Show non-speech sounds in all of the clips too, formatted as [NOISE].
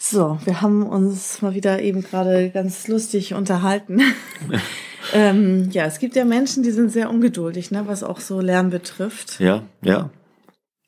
So, wir haben uns mal wieder eben gerade ganz lustig unterhalten. [LAUGHS] ähm, ja, es gibt ja Menschen, die sind sehr ungeduldig, ne, was auch so Lernen betrifft. Ja, ja.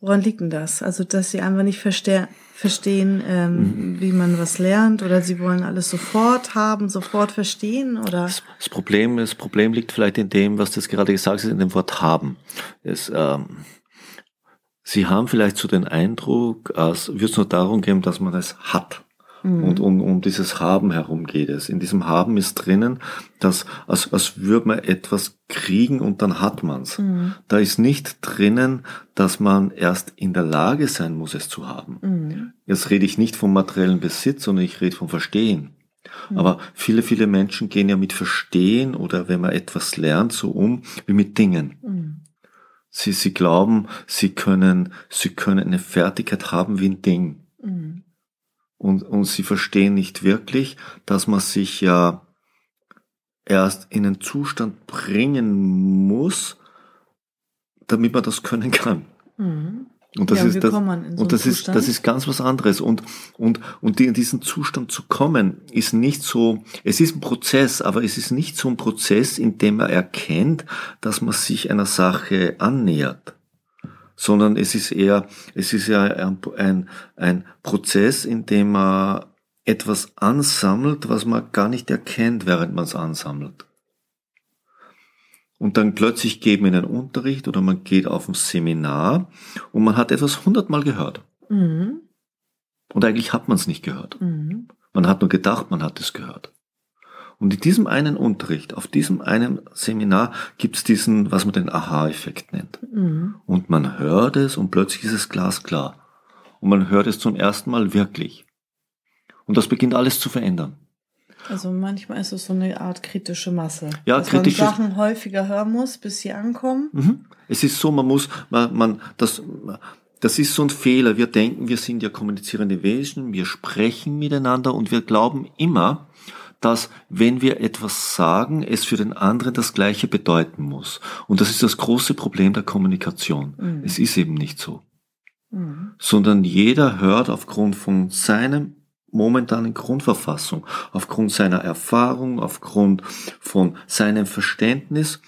Woran liegt denn das? Also, dass sie einfach nicht verste verstehen, ähm, mhm. wie man was lernt, oder sie wollen alles sofort haben, sofort verstehen, oder? Das, das Problem, das Problem liegt vielleicht in dem, was du gerade gesagt hast, in dem Wort haben. Es, ähm, Sie haben vielleicht so den Eindruck, als würde es nur darum gehen, dass man es hat. Mhm. Und um, um dieses Haben herum geht es. In diesem Haben ist drinnen, dass als, als würde man etwas kriegen und dann hat man's. Mhm. Da ist nicht drinnen, dass man erst in der Lage sein muss, es zu haben. Mhm. Jetzt rede ich nicht vom materiellen Besitz, sondern ich rede vom Verstehen. Mhm. Aber viele, viele Menschen gehen ja mit Verstehen oder wenn man etwas lernt, so um wie mit Dingen. Sie, sie glauben, sie können, sie können eine Fertigkeit haben wie ein Ding. Mhm. Und, und sie verstehen nicht wirklich, dass man sich ja erst in einen Zustand bringen muss, damit man das können kann. Mhm. Und das ja, ist das, und das ist das ist ganz was anderes. Und und und in diesen Zustand zu kommen ist nicht so es ist ein Prozess aber es ist nicht so ein Prozess in dem man erkennt dass man sich einer Sache annähert. Sondern es ist eher es ist ja ein, ein, ein Prozess in dem man etwas ansammelt was man gar nicht erkennt während man es ansammelt und dann plötzlich geht man in den Unterricht oder man geht auf ein Seminar und man hat etwas hundertmal gehört. Mhm. Und eigentlich hat man es nicht gehört. Mhm. Man hat nur gedacht, man hat es gehört. Und in diesem einen Unterricht, auf diesem einen Seminar gibt es diesen, was man den Aha-Effekt nennt. Mhm. Und man hört es und plötzlich ist es glasklar. Und man hört es zum ersten Mal wirklich. Und das beginnt alles zu verändern. Also manchmal ist es so eine Art kritische Masse. Ja, dass kritische. man Sachen häufiger hören muss, bis sie ankommen. Mhm. Es ist so, man muss, man, man, das, das ist so ein Fehler. Wir denken, wir sind ja kommunizierende Wesen, wir sprechen miteinander und wir glauben immer, dass wenn wir etwas sagen, es für den anderen das Gleiche bedeuten muss. Und das ist das große Problem der Kommunikation. Mhm. Es ist eben nicht so. Mhm. Sondern jeder hört aufgrund von seinem momentanen Grundverfassung, aufgrund seiner Erfahrung, aufgrund von seinem Verständnis,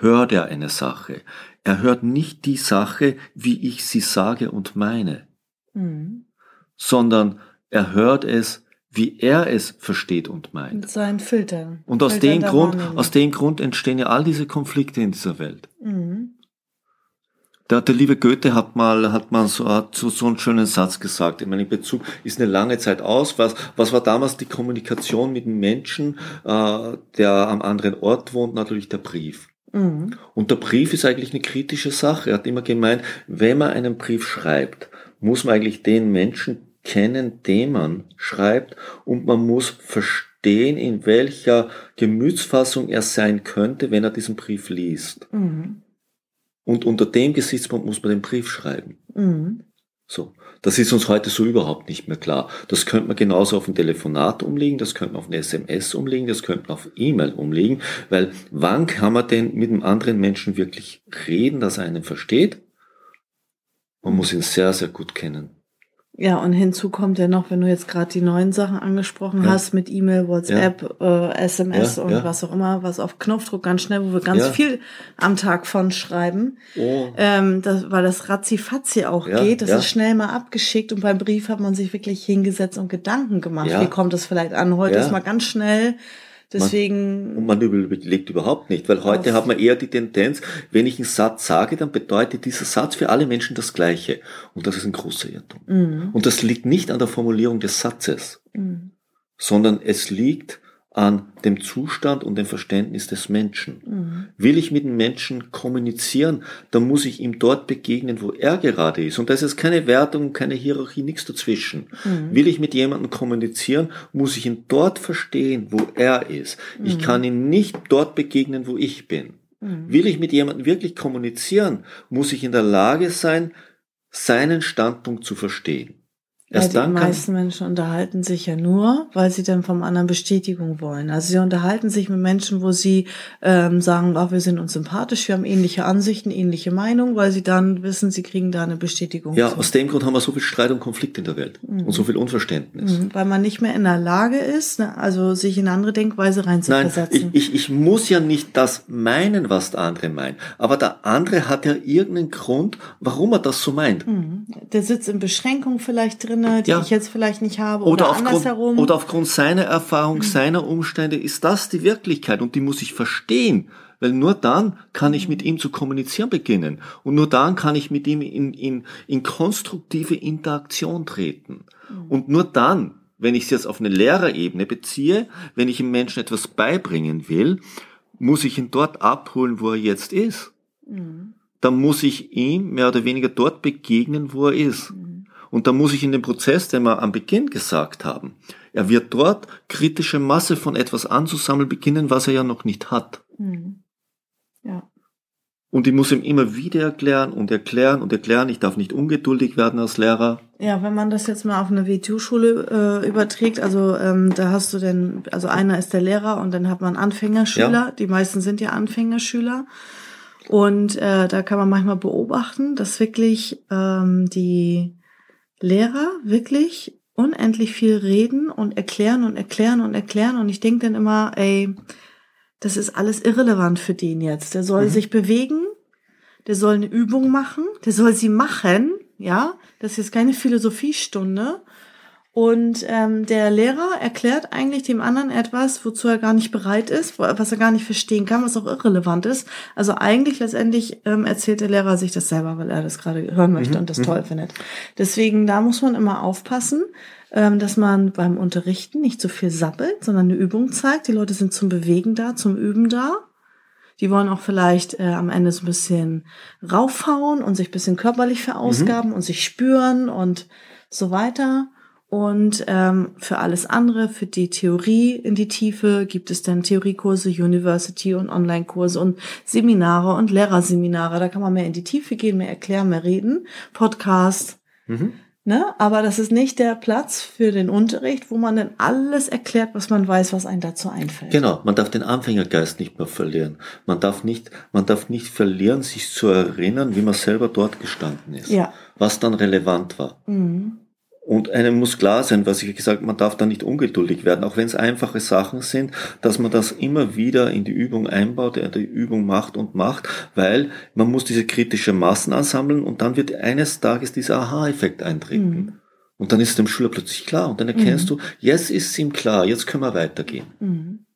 hört er eine Sache. Er hört nicht die Sache, wie ich sie sage und meine, mhm. sondern er hört es, wie er es versteht und meint. Mit seinen Filtern. Und aus Filtern dem Grund, aus dem Grund entstehen ja all diese Konflikte in dieser Welt. Mhm. Der, der liebe Goethe hat mal, hat mal so, hat so, so einen schönen Satz gesagt. Ich meine, in Bezug ist eine lange Zeit aus. Was, was war damals die Kommunikation mit dem Menschen, äh, der am anderen Ort wohnt? Natürlich der Brief. Mhm. Und der Brief ist eigentlich eine kritische Sache. Er hat immer gemeint, wenn man einen Brief schreibt, muss man eigentlich den Menschen kennen, den man schreibt, und man muss verstehen, in welcher Gemütsfassung er sein könnte, wenn er diesen Brief liest. Mhm. Und unter dem Gesichtspunkt muss man den Brief schreiben. Mhm. So. Das ist uns heute so überhaupt nicht mehr klar. Das könnte man genauso auf ein Telefonat umlegen, das könnte man auf eine SMS umlegen, das könnte man auf E-Mail umlegen, weil wann kann man denn mit einem anderen Menschen wirklich reden, dass er einen versteht? Man muss ihn sehr, sehr gut kennen. Ja, und hinzu kommt ja noch, wenn du jetzt gerade die neuen Sachen angesprochen ja. hast mit E-Mail, WhatsApp, ja. äh, SMS ja, und was auch immer, was auf Knopfdruck ganz schnell, wo wir ganz viel am Tag von schreiben, oh. ähm, das, weil das ratzifatzi auch geht, das ist schnell mal abgeschickt und beim Brief hat man sich wirklich hingesetzt und Gedanken gemacht. Wie kommt das vielleicht an? Heute ist mal ganz schnell Deswegen. Man, und man überlegt überhaupt nicht, weil heute hat man eher die Tendenz, wenn ich einen Satz sage, dann bedeutet dieser Satz für alle Menschen das Gleiche. Und das ist ein großer Irrtum. Mhm. Und das liegt nicht an der Formulierung des Satzes, mhm. sondern es liegt an dem Zustand und dem Verständnis des Menschen. Mhm. Will ich mit dem Menschen kommunizieren, dann muss ich ihm dort begegnen, wo er gerade ist. Und da ist jetzt keine Wertung, keine Hierarchie, nichts dazwischen. Mhm. Will ich mit jemandem kommunizieren, muss ich ihn dort verstehen, wo er ist. Mhm. Ich kann ihn nicht dort begegnen, wo ich bin. Mhm. Will ich mit jemandem wirklich kommunizieren, muss ich in der Lage sein, seinen Standpunkt zu verstehen. Erst ja, die meisten Menschen unterhalten sich ja nur, weil sie dann vom anderen Bestätigung wollen. Also sie unterhalten sich mit Menschen, wo sie ähm, sagen, oh, wir sind uns sympathisch, wir haben ähnliche Ansichten, ähnliche Meinungen, weil sie dann wissen, sie kriegen da eine Bestätigung. Ja, zu. aus dem Grund haben wir so viel Streit und Konflikt in der Welt mhm. und so viel Unverständnis. Mhm, weil man nicht mehr in der Lage ist, ne, also sich in andere Denkweise reinzuversetzen. Nein, ich, ich, ich muss ja nicht das meinen, was der andere meint. Aber der andere hat ja irgendeinen Grund, warum er das so meint. Mhm. Der sitzt in Beschränkung vielleicht drin drinne, die ja. ich jetzt vielleicht nicht habe oder, oder andersherum. Oder aufgrund seiner Erfahrung, mhm. seiner Umstände ist das die Wirklichkeit und die muss ich verstehen. Weil nur dann kann ich mit ihm zu kommunizieren beginnen. Und nur dann kann ich mit ihm in, in, in konstruktive Interaktion treten. Mhm. Und nur dann, wenn ich es jetzt auf eine Lehrerebene beziehe, wenn ich dem Menschen etwas beibringen will, muss ich ihn dort abholen, wo er jetzt ist. Mhm. Dann muss ich ihm mehr oder weniger dort begegnen, wo er ist. Mhm. Und da muss ich in den Prozess, den wir am Beginn gesagt haben, er wird dort kritische Masse von etwas anzusammeln beginnen, was er ja noch nicht hat. Mhm. Ja. Und ich muss ihm immer wieder erklären und erklären und erklären. Ich darf nicht ungeduldig werden als Lehrer. Ja, wenn man das jetzt mal auf eine WTU-Schule äh, überträgt, also ähm, da hast du denn, also einer ist der Lehrer und dann hat man Anfängerschüler. Ja. Die meisten sind ja Anfängerschüler. Und äh, da kann man manchmal beobachten, dass wirklich ähm, die Lehrer wirklich unendlich viel reden und erklären und erklären und erklären. Und ich denke dann immer, ey, das ist alles irrelevant für den jetzt. Der soll mhm. sich bewegen, der soll eine Übung machen, der soll sie machen, ja. Das ist jetzt keine Philosophiestunde. Und ähm, der Lehrer erklärt eigentlich dem anderen etwas, wozu er gar nicht bereit ist, was er gar nicht verstehen kann, was auch irrelevant ist. Also eigentlich letztendlich ähm, erzählt der Lehrer sich das selber, weil er das gerade hören möchte mhm. und das mhm. toll findet. Deswegen, da muss man immer aufpassen, ähm, dass man beim Unterrichten nicht so viel sappelt, sondern eine Übung zeigt. Die Leute sind zum Bewegen da, zum Üben da. Die wollen auch vielleicht äh, am Ende so ein bisschen raufhauen und sich ein bisschen körperlich verausgaben mhm. und sich spüren und so weiter. Und ähm, für alles andere, für die Theorie in die Tiefe, gibt es dann Theoriekurse, University und Online-Kurse und Seminare und Lehrerseminare. Da kann man mehr in die Tiefe gehen, mehr erklären, mehr reden. Podcast. Mhm. Ne? Aber das ist nicht der Platz für den Unterricht, wo man dann alles erklärt, was man weiß, was einem dazu einfällt. Genau, man darf den Anfängergeist nicht mehr verlieren. Man darf nicht, man darf nicht verlieren, sich zu erinnern, wie man selber dort gestanden ist. Ja. Was dann relevant war. Mhm. Und einem muss klar sein, was ich gesagt, man darf da nicht ungeduldig werden, auch wenn es einfache Sachen sind, dass man das immer wieder in die Übung einbaut, die Übung macht und macht, weil man muss diese kritische Massen ansammeln und dann wird eines Tages dieser Aha-Effekt eintreten. Mhm. Und dann ist es dem Schüler plötzlich klar und dann erkennst mhm. du, jetzt ist es ihm klar, jetzt können wir weitergehen. Mhm.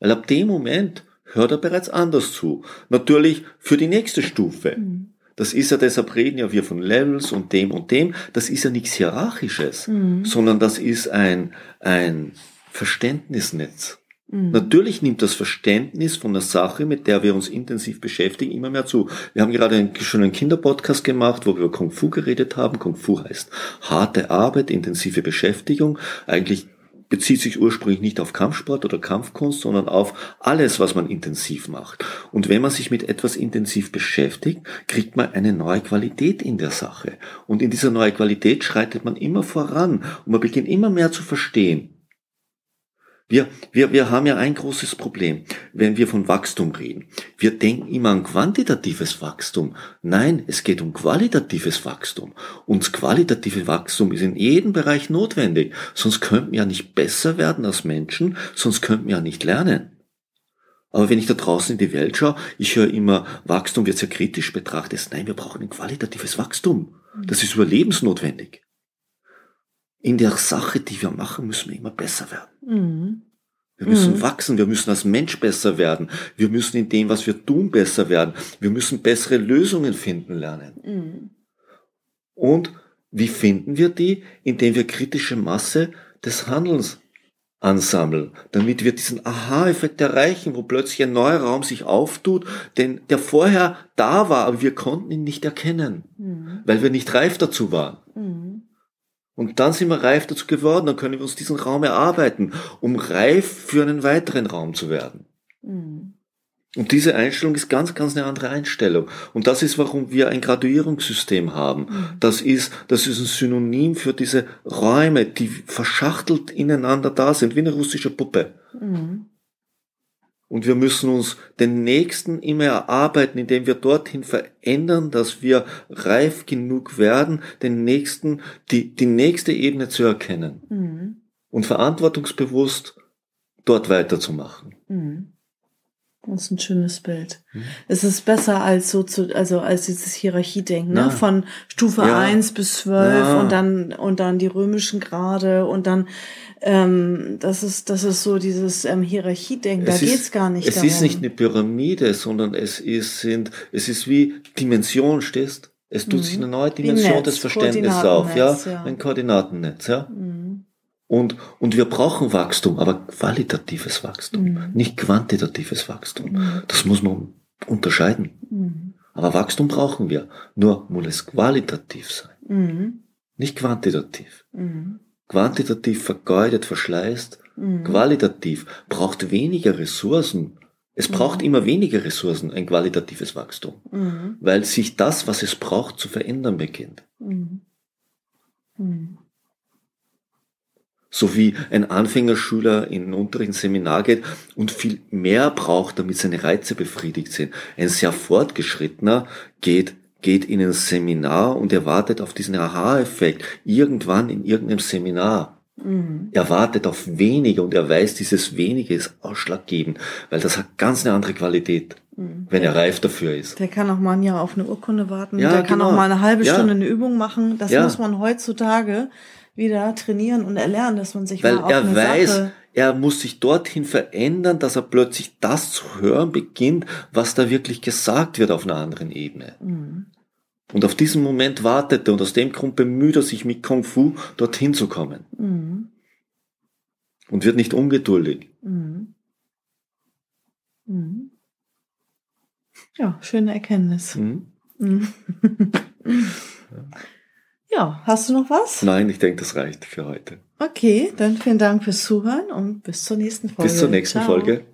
Weil ab dem Moment hört er bereits anders zu. Natürlich für die nächste Stufe. Mhm. Das ist ja, deshalb reden ja wir von Levels und dem und dem. Das ist ja nichts Hierarchisches, mhm. sondern das ist ein, ein Verständnisnetz. Mhm. Natürlich nimmt das Verständnis von der Sache, mit der wir uns intensiv beschäftigen, immer mehr zu. Wir haben gerade einen schönen Kinderpodcast gemacht, wo wir über Kung Fu geredet haben. Kung Fu heißt harte Arbeit, intensive Beschäftigung. Eigentlich bezieht sich ursprünglich nicht auf Kampfsport oder Kampfkunst, sondern auf alles, was man intensiv macht. Und wenn man sich mit etwas intensiv beschäftigt, kriegt man eine neue Qualität in der Sache. Und in dieser neuen Qualität schreitet man immer voran und man beginnt immer mehr zu verstehen. Wir, wir, wir haben ja ein großes Problem, wenn wir von Wachstum reden. Wir denken immer an quantitatives Wachstum. Nein, es geht um qualitatives Wachstum. Und qualitative Wachstum ist in jedem Bereich notwendig. Sonst könnten wir ja nicht besser werden als Menschen, sonst könnten wir ja nicht lernen. Aber wenn ich da draußen in die Welt schaue, ich höre immer, Wachstum wird sehr kritisch betrachtet. Nein, wir brauchen ein qualitatives Wachstum. Das ist überlebensnotwendig in der Sache, die wir machen, müssen wir immer besser werden. Mhm. Wir müssen mhm. wachsen, wir müssen als Mensch besser werden, wir müssen in dem, was wir tun, besser werden, wir müssen bessere Lösungen finden lernen. Mhm. Und wie finden wir die? Indem wir kritische Masse des Handelns ansammeln, damit wir diesen Aha-Effekt erreichen, wo plötzlich ein neuer Raum sich auftut, denn der vorher da war, aber wir konnten ihn nicht erkennen, mhm. weil wir nicht reif dazu waren. Und dann sind wir reif dazu geworden, dann können wir uns diesen Raum erarbeiten, um reif für einen weiteren Raum zu werden. Mhm. Und diese Einstellung ist ganz, ganz eine andere Einstellung. Und das ist, warum wir ein Graduierungssystem haben. Mhm. Das ist, das ist ein Synonym für diese Räume, die verschachtelt ineinander da sind, wie eine russische Puppe. Mhm. Und wir müssen uns den nächsten immer erarbeiten, indem wir dorthin verändern, dass wir reif genug werden, den nächsten, die, die nächste Ebene zu erkennen. Mhm. Und verantwortungsbewusst dort weiterzumachen. Mhm. Das ist ein schönes Bild. Hm. Es ist besser als so zu, also als dieses Hierarchiedenken, ne? Von Stufe ja. 1 bis 12 ja. und dann, und dann die römischen Grade und dann, ähm, das ist, das ist so dieses ähm, Hierarchiedenken, da geht's gar nicht Es darum. ist nicht eine Pyramide, sondern es ist, sind, es ist wie Dimension, stehst? Es tut mhm. sich eine neue Dimension des Verständnisses auf, ja? ja? Ein Koordinatennetz, ja? Mhm. Und, und wir brauchen Wachstum, aber qualitatives Wachstum, mhm. nicht quantitatives Wachstum. Mhm. Das muss man unterscheiden. Mhm. Aber Wachstum brauchen wir. Nur muss es qualitativ sein. Mhm. Nicht quantitativ. Mhm. Quantitativ vergeudet, verschleißt. Mhm. Qualitativ braucht weniger Ressourcen. Es braucht immer weniger Ressourcen, ein qualitatives Wachstum. Weil sich das, was es braucht, zu verändern beginnt. So wie ein Anfängerschüler in ein unteren Seminar geht und viel mehr braucht, damit seine Reize befriedigt sind. Ein sehr fortgeschrittener geht geht in ein Seminar und erwartet auf diesen Aha-Effekt irgendwann in irgendeinem Seminar. Mhm. Er wartet auf wenige und er weiß, dieses wenige ist ausschlaggebend, weil das hat ganz eine andere Qualität, mhm. wenn er reif dafür ist. Der kann auch mal ein Jahr auf eine Urkunde warten, ja, der kann genau. auch mal eine halbe Stunde ja. eine Übung machen. Das ja. muss man heutzutage wieder trainieren und erlernen, dass man sich Weil mal auf er eine weiß, Sache er muss sich dorthin verändern, dass er plötzlich das zu hören beginnt, was da wirklich gesagt wird auf einer anderen Ebene. Mhm. Und auf diesen Moment wartet er und aus dem Grund bemüht er sich mit Kung Fu dorthin zu kommen. Mhm. Und wird nicht ungeduldig. Mhm. mhm. Ja, schöne Erkenntnis. Mhm. [LAUGHS] [LAUGHS] Ja, hast du noch was? Nein, ich denke, das reicht für heute. Okay, dann vielen Dank fürs Zuhören und bis zur nächsten Folge. Bis zur nächsten Ciao. Folge.